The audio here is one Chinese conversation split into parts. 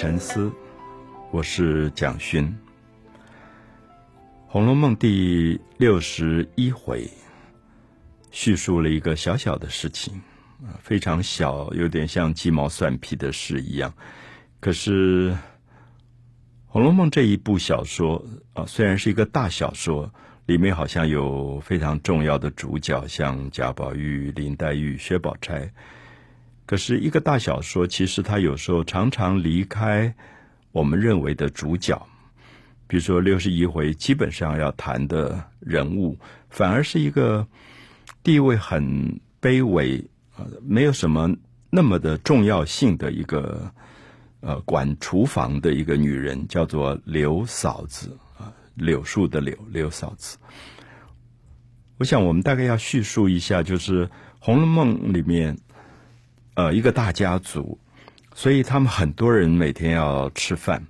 沉思，我是蒋勋。《红楼梦》第六十一回，叙述了一个小小的事情，非常小，有点像鸡毛蒜皮的事一样。可是，《红楼梦》这一部小说啊，虽然是一个大小说，里面好像有非常重要的主角，像贾宝玉、林黛玉、薛宝钗。可是，一个大小说，其实它有时候常常离开我们认为的主角。比如说六十一回，基本上要谈的人物，反而是一个地位很卑微啊，没有什么那么的重要性的一个呃管厨房的一个女人，叫做刘嫂子啊，柳树的柳，刘嫂子。我想，我们大概要叙述一下，就是《红楼梦》里面。呃，一个大家族，所以他们很多人每天要吃饭。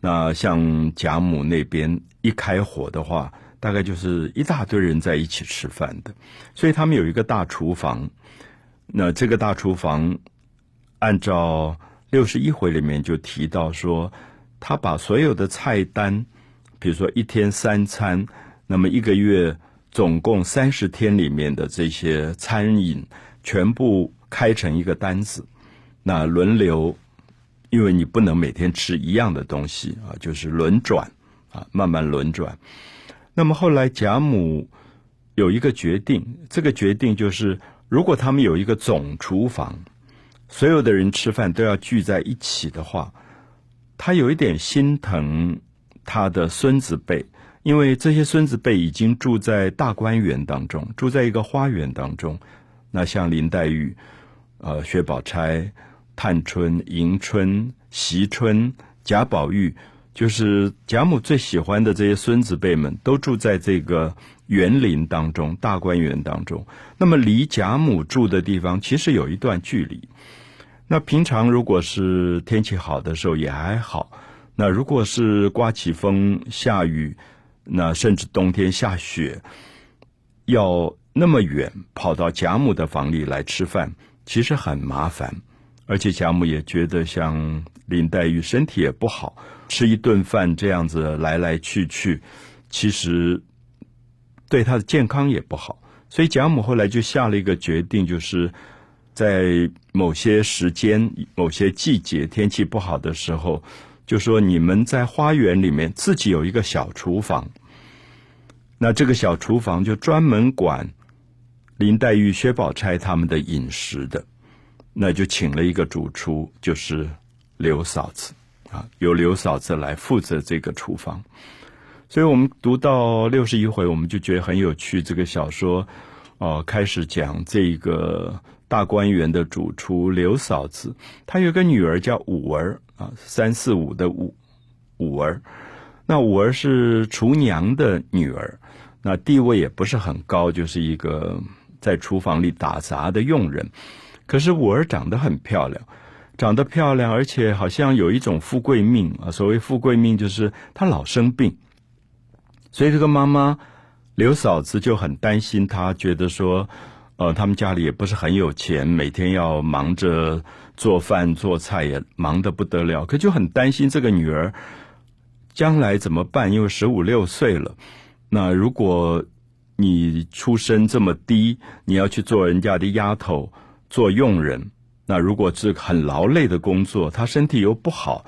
那像贾母那边一开火的话，大概就是一大堆人在一起吃饭的。所以他们有一个大厨房。那这个大厨房，按照六十一回里面就提到说，他把所有的菜单，比如说一天三餐，那么一个月总共三十天里面的这些餐饮，全部。开成一个单子，那轮流，因为你不能每天吃一样的东西啊，就是轮转啊，慢慢轮转。那么后来贾母有一个决定，这个决定就是，如果他们有一个总厨房，所有的人吃饭都要聚在一起的话，他有一点心疼他的孙子辈，因为这些孙子辈已经住在大观园当中，住在一个花园当中。那像林黛玉。呃，薛宝钗、探春、迎春、惜春、贾宝玉，就是贾母最喜欢的这些孙子辈们，都住在这个园林当中、大观园当中。那么离贾母住的地方其实有一段距离。那平常如果是天气好的时候也还好，那如果是刮起风、下雨，那甚至冬天下雪，要那么远跑到贾母的房里来吃饭。其实很麻烦，而且贾母也觉得像林黛玉身体也不好，吃一顿饭这样子来来去去，其实对她的健康也不好。所以贾母后来就下了一个决定，就是在某些时间、某些季节天气不好的时候，就说你们在花园里面自己有一个小厨房，那这个小厨房就专门管。林黛玉、薛宝钗他们的饮食的，那就请了一个主厨，就是刘嫂子啊，由刘嫂子来负责这个厨房。所以我们读到六十一回，我们就觉得很有趣。这个小说哦，开始讲这个大观园的主厨刘嫂子，她有个女儿叫五儿啊，三四五的五五儿。那五儿是厨娘的女儿，那地位也不是很高，就是一个。在厨房里打杂的佣人，可是五儿长得很漂亮，长得漂亮，而且好像有一种富贵命啊。所谓富贵命，就是她老生病，所以这个妈妈刘嫂子就很担心她，觉得说，呃，他们家里也不是很有钱，每天要忙着做饭做菜，也忙得不得了，可就很担心这个女儿将来怎么办？因为十五六岁了，那如果。你出身这么低，你要去做人家的丫头、做佣人，那如果是很劳累的工作，他身体又不好，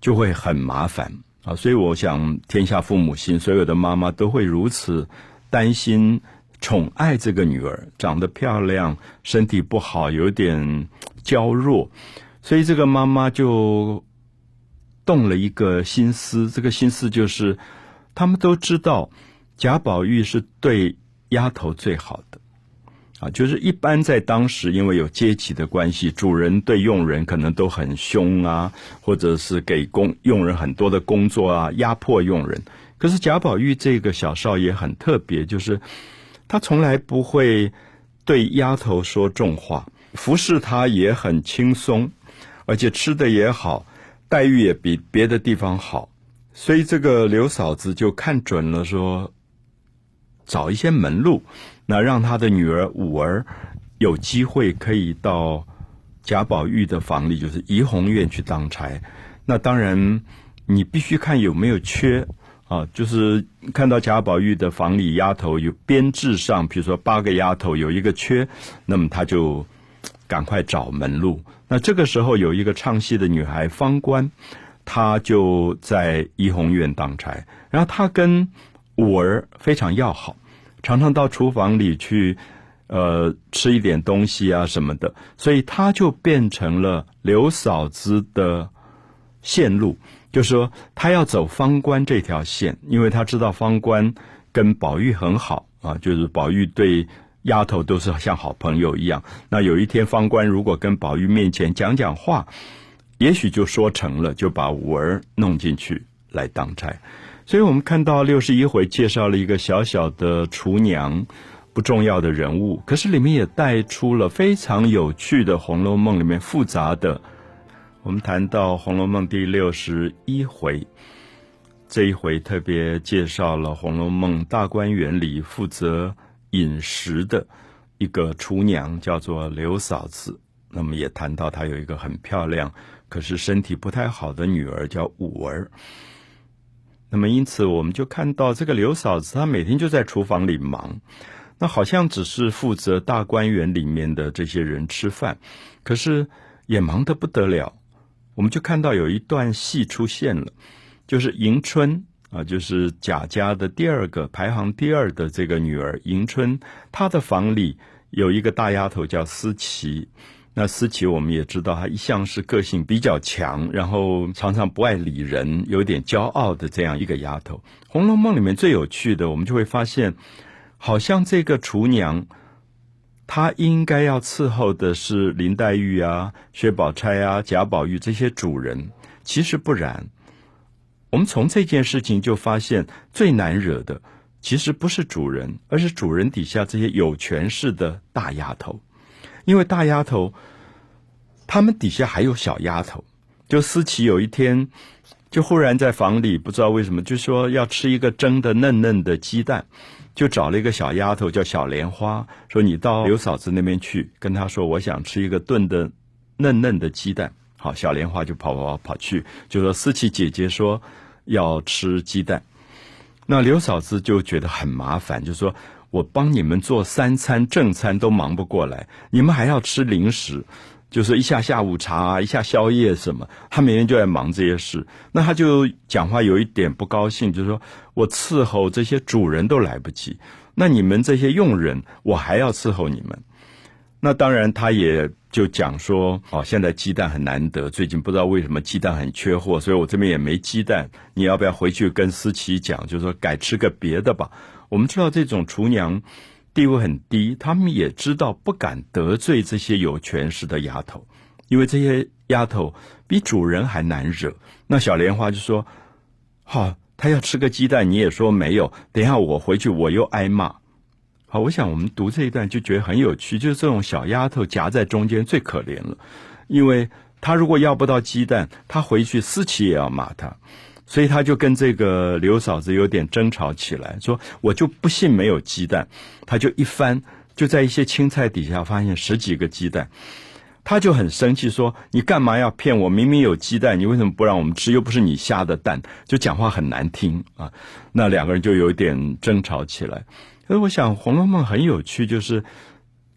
就会很麻烦啊。所以我想，天下父母心，所有的妈妈都会如此担心、宠爱这个女儿，长得漂亮，身体不好，有点娇弱，所以这个妈妈就动了一个心思。这个心思就是，他们都知道。贾宝玉是对丫头最好的，啊，就是一般在当时，因为有阶级的关系，主人对佣人可能都很凶啊，或者是给工佣人很多的工作啊，压迫佣人。可是贾宝玉这个小少爷很特别，就是他从来不会对丫头说重话，服侍他也很轻松，而且吃的也好，待遇也比别的地方好，所以这个刘嫂子就看准了说。找一些门路，那让他的女儿五儿有机会可以到贾宝玉的房里，就是怡红院去当差。那当然，你必须看有没有缺啊，就是看到贾宝玉的房里丫头有编制上，比如说八个丫头有一个缺，那么他就赶快找门路。那这个时候有一个唱戏的女孩方官，她就在怡红院当差，然后她跟五儿非常要好，常常到厨房里去。呃，吃一点东西啊什么的，所以他就变成了刘嫂子的线路，就说他要走方官这条线，因为他知道方官跟宝玉很好啊，就是宝玉对丫头都是像好朋友一样。那有一天方官如果跟宝玉面前讲讲话，也许就说成了，就把五儿弄进去来当差。所以我们看到六十一回介绍了一个小小的厨娘。不重要的人物，可是里面也带出了非常有趣的《红楼梦》里面复杂的。我们谈到《红楼梦》第六十一回，这一回特别介绍了《红楼梦》大观园里负责饮食的一个厨娘，叫做刘嫂子。那么也谈到她有一个很漂亮，可是身体不太好的女儿，叫五儿。那么因此，我们就看到这个刘嫂子，她每天就在厨房里忙。那好像只是负责大观园里面的这些人吃饭，可是也忙得不得了。我们就看到有一段戏出现了，就是迎春啊，就是贾家的第二个排行第二的这个女儿迎春，她的房里有一个大丫头叫思琪。那思琪我们也知道，她一向是个性比较强，然后常常不爱理人，有点骄傲的这样一个丫头。《红楼梦》里面最有趣的，我们就会发现。好像这个厨娘，她应该要伺候的是林黛玉啊、薛宝钗啊、贾宝玉这些主人，其实不然。我们从这件事情就发现，最难惹的其实不是主人，而是主人底下这些有权势的大丫头。因为大丫头，他们底下还有小丫头。就思琪有一天，就忽然在房里，不知道为什么，就说要吃一个蒸的嫩嫩的鸡蛋。就找了一个小丫头叫小莲花，说你到刘嫂子那边去，跟她说我想吃一个炖的嫩嫩的鸡蛋。好，小莲花就跑跑跑去，就说思琪姐姐说要吃鸡蛋。那刘嫂子就觉得很麻烦，就说我帮你们做三餐正餐都忙不过来，你们还要吃零食。就是一下下午茶，一下宵夜什么，他每天就在忙这些事。那他就讲话有一点不高兴，就是说我伺候这些主人都来不及，那你们这些佣人，我还要伺候你们。那当然，他也就讲说，哦，现在鸡蛋很难得，最近不知道为什么鸡蛋很缺货，所以我这边也没鸡蛋。你要不要回去跟思琪讲，就是说改吃个别的吧？我们知道这种厨娘。地位很低，他们也知道不敢得罪这些有权势的丫头，因为这些丫头比主人还难惹。那小莲花就说：“好，她要吃个鸡蛋，你也说没有。等一下我回去我又挨骂。”好，我想我们读这一段就觉得很有趣，就是这种小丫头夹在中间最可怜了，因为她如果要不到鸡蛋，她回去思琪也要骂她。所以他就跟这个刘嫂子有点争吵起来，说我就不信没有鸡蛋。他就一翻，就在一些青菜底下发现十几个鸡蛋，他就很生气，说你干嘛要骗我？明明有鸡蛋，你为什么不让我们吃？又不是你下的蛋，就讲话很难听啊。那两个人就有点争吵起来。所以我想《红楼梦》很有趣，就是。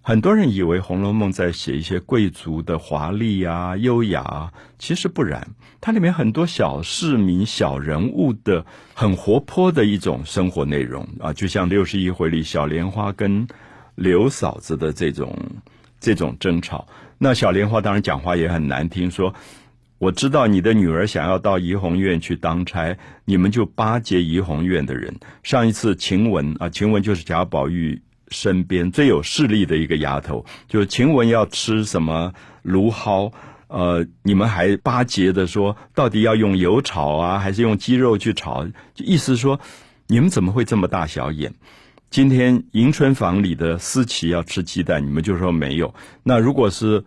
很多人以为《红楼梦》在写一些贵族的华丽啊、优雅，其实不然。它里面很多小市民、小人物的很活泼的一种生活内容啊，就像六十一回里小莲花跟刘嫂子的这种这种争吵。那小莲花当然讲话也很难听，说：“我知道你的女儿想要到怡红院去当差，你们就巴结怡红院的人。上一次晴雯啊，晴雯就是贾宝玉。”身边最有势力的一个丫头，就是晴雯要吃什么芦蒿，呃，你们还巴结的说，到底要用油炒啊，还是用鸡肉去炒？就意思说，你们怎么会这么大小眼？今天迎春房里的思琪要吃鸡蛋，你们就说没有。那如果是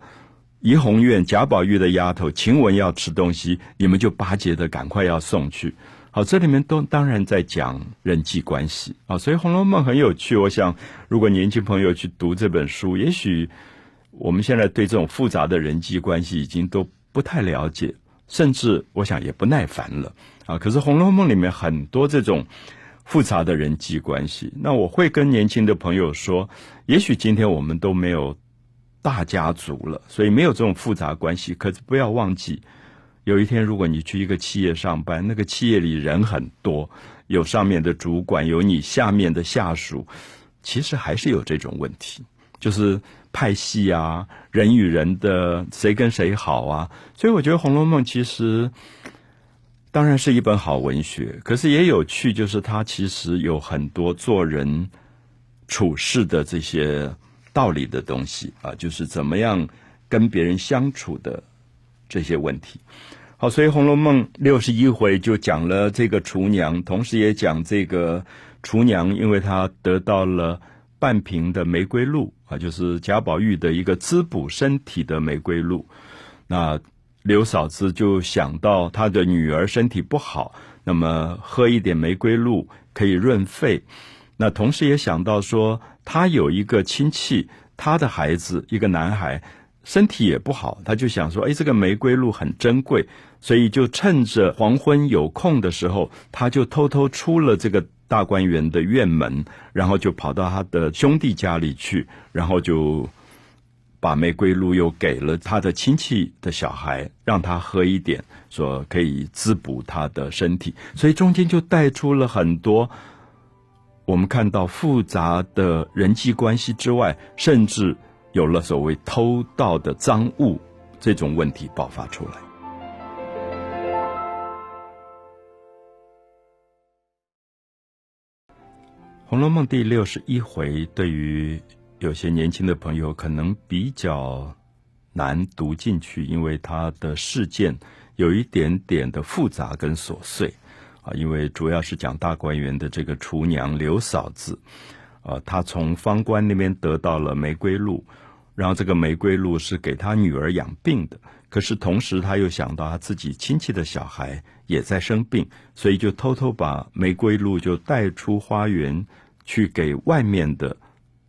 怡红院贾宝玉的丫头晴雯要吃东西，你们就巴结的赶快要送去。好，这里面都当然在讲人际关系啊，所以《红楼梦》很有趣。我想，如果年轻朋友去读这本书，也许我们现在对这种复杂的人际关系已经都不太了解，甚至我想也不耐烦了啊。可是《红楼梦》里面很多这种复杂的人际关系，那我会跟年轻的朋友说，也许今天我们都没有大家族了，所以没有这种复杂关系。可是不要忘记，有一天如果你去一个企业上班，那个企业里人很多，有上面的主管，有你下面的下属，其实还是有这种问题，就是。派系啊，人与人的谁跟谁好啊？所以我觉得《红楼梦》其实当然是一本好文学，可是也有趣，就是它其实有很多做人处事的这些道理的东西啊，就是怎么样跟别人相处的这些问题。好，所以《红楼梦》六十一回就讲了这个厨娘，同时也讲这个厨娘，因为她得到了。半瓶的玫瑰露啊，就是贾宝玉的一个滋补身体的玫瑰露。那刘嫂子就想到她的女儿身体不好，那么喝一点玫瑰露可以润肺。那同时也想到说，她有一个亲戚，他的孩子一个男孩身体也不好，他就想说，哎，这个玫瑰露很珍贵，所以就趁着黄昏有空的时候，他就偷偷出了这个。大观园的院门，然后就跑到他的兄弟家里去，然后就把玫瑰露又给了他的亲戚的小孩，让他喝一点，说可以滋补他的身体。所以中间就带出了很多我们看到复杂的人际关系之外，甚至有了所谓偷盗的赃物这种问题爆发出来。《红楼梦》第六十一回，对于有些年轻的朋友可能比较难读进去，因为它的事件有一点点的复杂跟琐碎啊。因为主要是讲大观园的这个厨娘刘嫂子，啊，她从方官那边得到了玫瑰露，然后这个玫瑰露是给他女儿养病的。可是同时，他又想到他自己亲戚的小孩也在生病，所以就偷偷把玫瑰露就带出花园去给外面的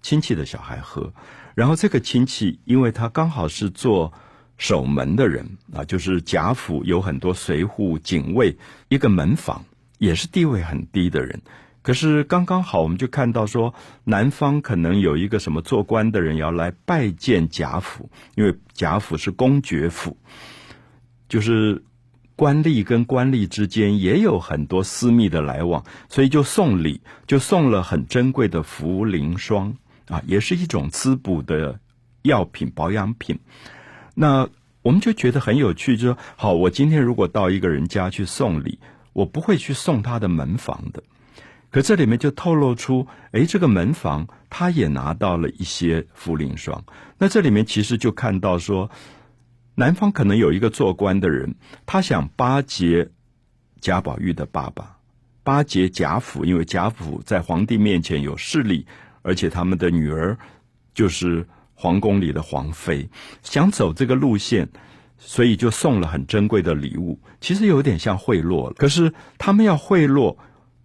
亲戚的小孩喝。然后这个亲戚，因为他刚好是做守门的人啊，就是贾府有很多随护警卫，一个门房也是地位很低的人。可是刚刚好，我们就看到说，南方可能有一个什么做官的人要来拜见贾府，因为贾府是公爵府，就是官吏跟官吏之间也有很多私密的来往，所以就送礼，就送了很珍贵的茯苓霜啊，也是一种滋补的药品保养品。那我们就觉得很有趣，就说好，我今天如果到一个人家去送礼，我不会去送他的门房的。可这里面就透露出，哎，这个门房他也拿到了一些茯苓霜。那这里面其实就看到说，南方可能有一个做官的人，他想巴结贾宝玉的爸爸，巴结贾府，因为贾府在皇帝面前有势力，而且他们的女儿就是皇宫里的皇妃，想走这个路线，所以就送了很珍贵的礼物。其实有点像贿赂。可是他们要贿赂。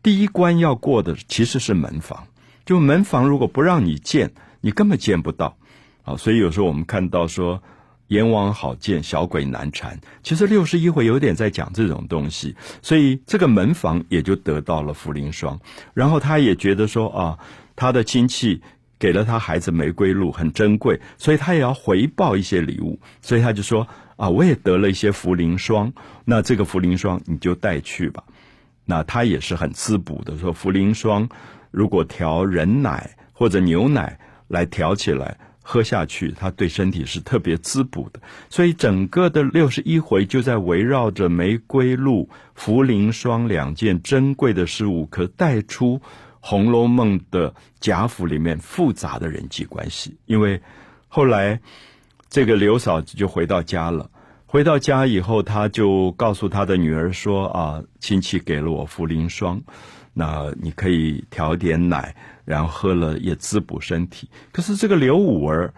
第一关要过的其实是门房，就门房如果不让你见，你根本见不到，啊，所以有时候我们看到说阎王好见，小鬼难缠，其实六十一回有点在讲这种东西，所以这个门房也就得到了茯苓霜，然后他也觉得说啊，他的亲戚给了他孩子玫瑰露很珍贵，所以他也要回报一些礼物，所以他就说啊，我也得了一些茯苓霜，那这个茯苓霜你就带去吧。那它也是很滋补的。说茯苓霜，如果调人奶或者牛奶来调起来喝下去，它对身体是特别滋补的。所以整个的六十一回就在围绕着玫瑰露、茯苓霜两件珍贵的事物，可带出《红楼梦》的贾府里面复杂的人际关系。因为后来这个刘嫂子就回到家了。回到家以后，他就告诉他的女儿说：“啊，亲戚给了我茯苓霜，那你可以调点奶，然后喝了也滋补身体。”可是这个刘五儿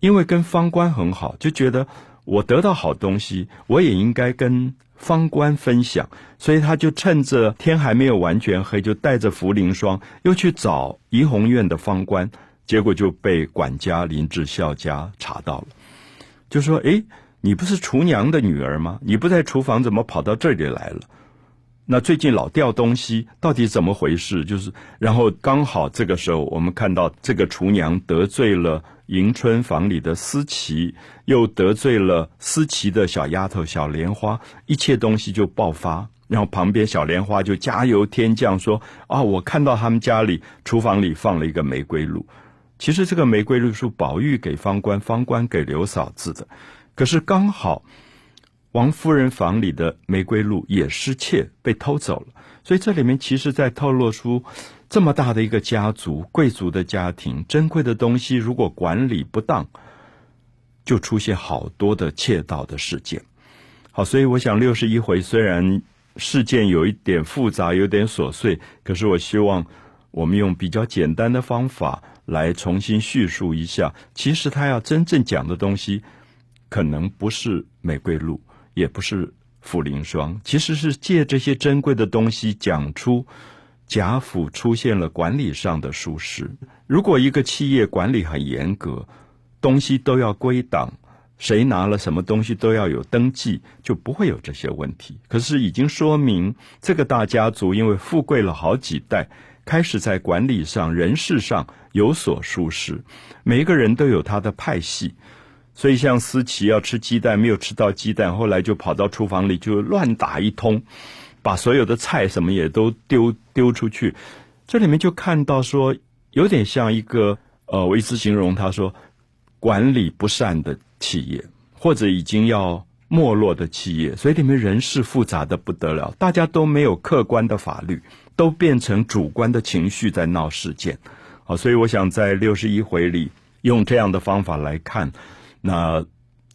因为跟方官很好，就觉得我得到好东西，我也应该跟方官分享，所以他就趁着天还没有完全黑，就带着茯苓霜又去找怡红院的方官，结果就被管家林志孝家查到了，就说：“哎，你不是厨娘的女儿吗？你不在厨房，怎么跑到这里来了？那最近老掉东西，到底怎么回事？”就是，然后刚好这个时候，我们看到这个厨娘得罪了迎春房里的思琪，又得罪了思琪的小丫头小莲花，一切东西就爆发。然后旁边小莲花就加油添酱说：“啊，我看到他们家里厨房里放了一个玫瑰露。其实这个玫瑰露是宝玉给方官，方官给刘嫂子的。可是刚好王夫人房里的玫瑰露也失窃，被偷走了。所以这里面其实在透露出这么大的一个家族、贵族的家庭，珍贵的东西如果管理不当，就出现好多的窃盗的事件。好，所以我想六十一回虽然。事件有一点复杂，有点琐碎，可是我希望我们用比较简单的方法来重新叙述一下。其实他要真正讲的东西，可能不是玫瑰露，也不是茯苓霜，其实是借这些珍贵的东西讲出贾府出现了管理上的疏失。如果一个企业管理很严格，东西都要归档。谁拿了什么东西都要有登记，就不会有这些问题。可是已经说明，这个大家族因为富贵了好几代，开始在管理上、人事上有所疏失。每一个人都有他的派系，所以像思琪要吃鸡蛋，没有吃到鸡蛋，后来就跑到厨房里就乱打一通，把所有的菜什么也都丢丢出去。这里面就看到说，有点像一个呃，我一直形容他说管理不善的。企业或者已经要没落的企业，所以里面人事复杂的不得了，大家都没有客观的法律，都变成主观的情绪在闹事件。好，所以我想在六十一回里用这样的方法来看，那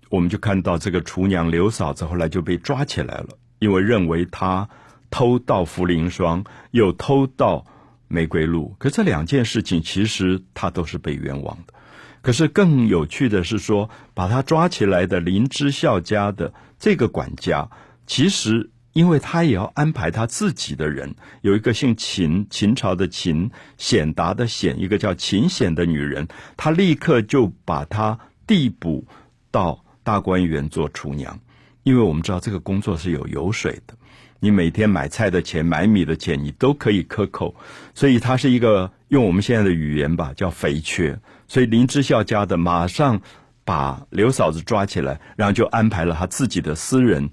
我们就看到这个厨娘刘嫂子后来就被抓起来了，因为认为她偷盗茯苓霜，又偷盗玫瑰露，可这两件事情其实她都是被冤枉的。可是更有趣的是说，把她抓起来的林之孝家的这个管家，其实因为他也要安排他自己的人，有一个姓秦，秦朝的秦，显达的显，一个叫秦显的女人，他立刻就把他递补到大观园做厨娘，因为我们知道这个工作是有油水的，你每天买菜的钱、买米的钱，你都可以克扣，所以他是一个用我们现在的语言吧，叫肥缺。所以林之孝家的马上把刘嫂子抓起来，然后就安排了他自己的私人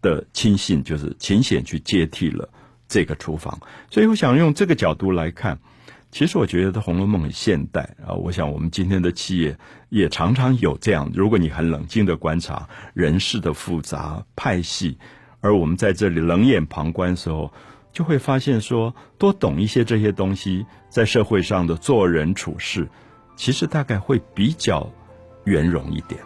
的亲信，就是秦显去接替了这个厨房。所以我想用这个角度来看，其实我觉得《红楼梦》很现代啊。我想我们今天的企业也常常有这样，如果你很冷静的观察人事的复杂派系，而我们在这里冷眼旁观的时候，就会发现说，多懂一些这些东西，在社会上的做人处事。其实大概会比较圆融一点。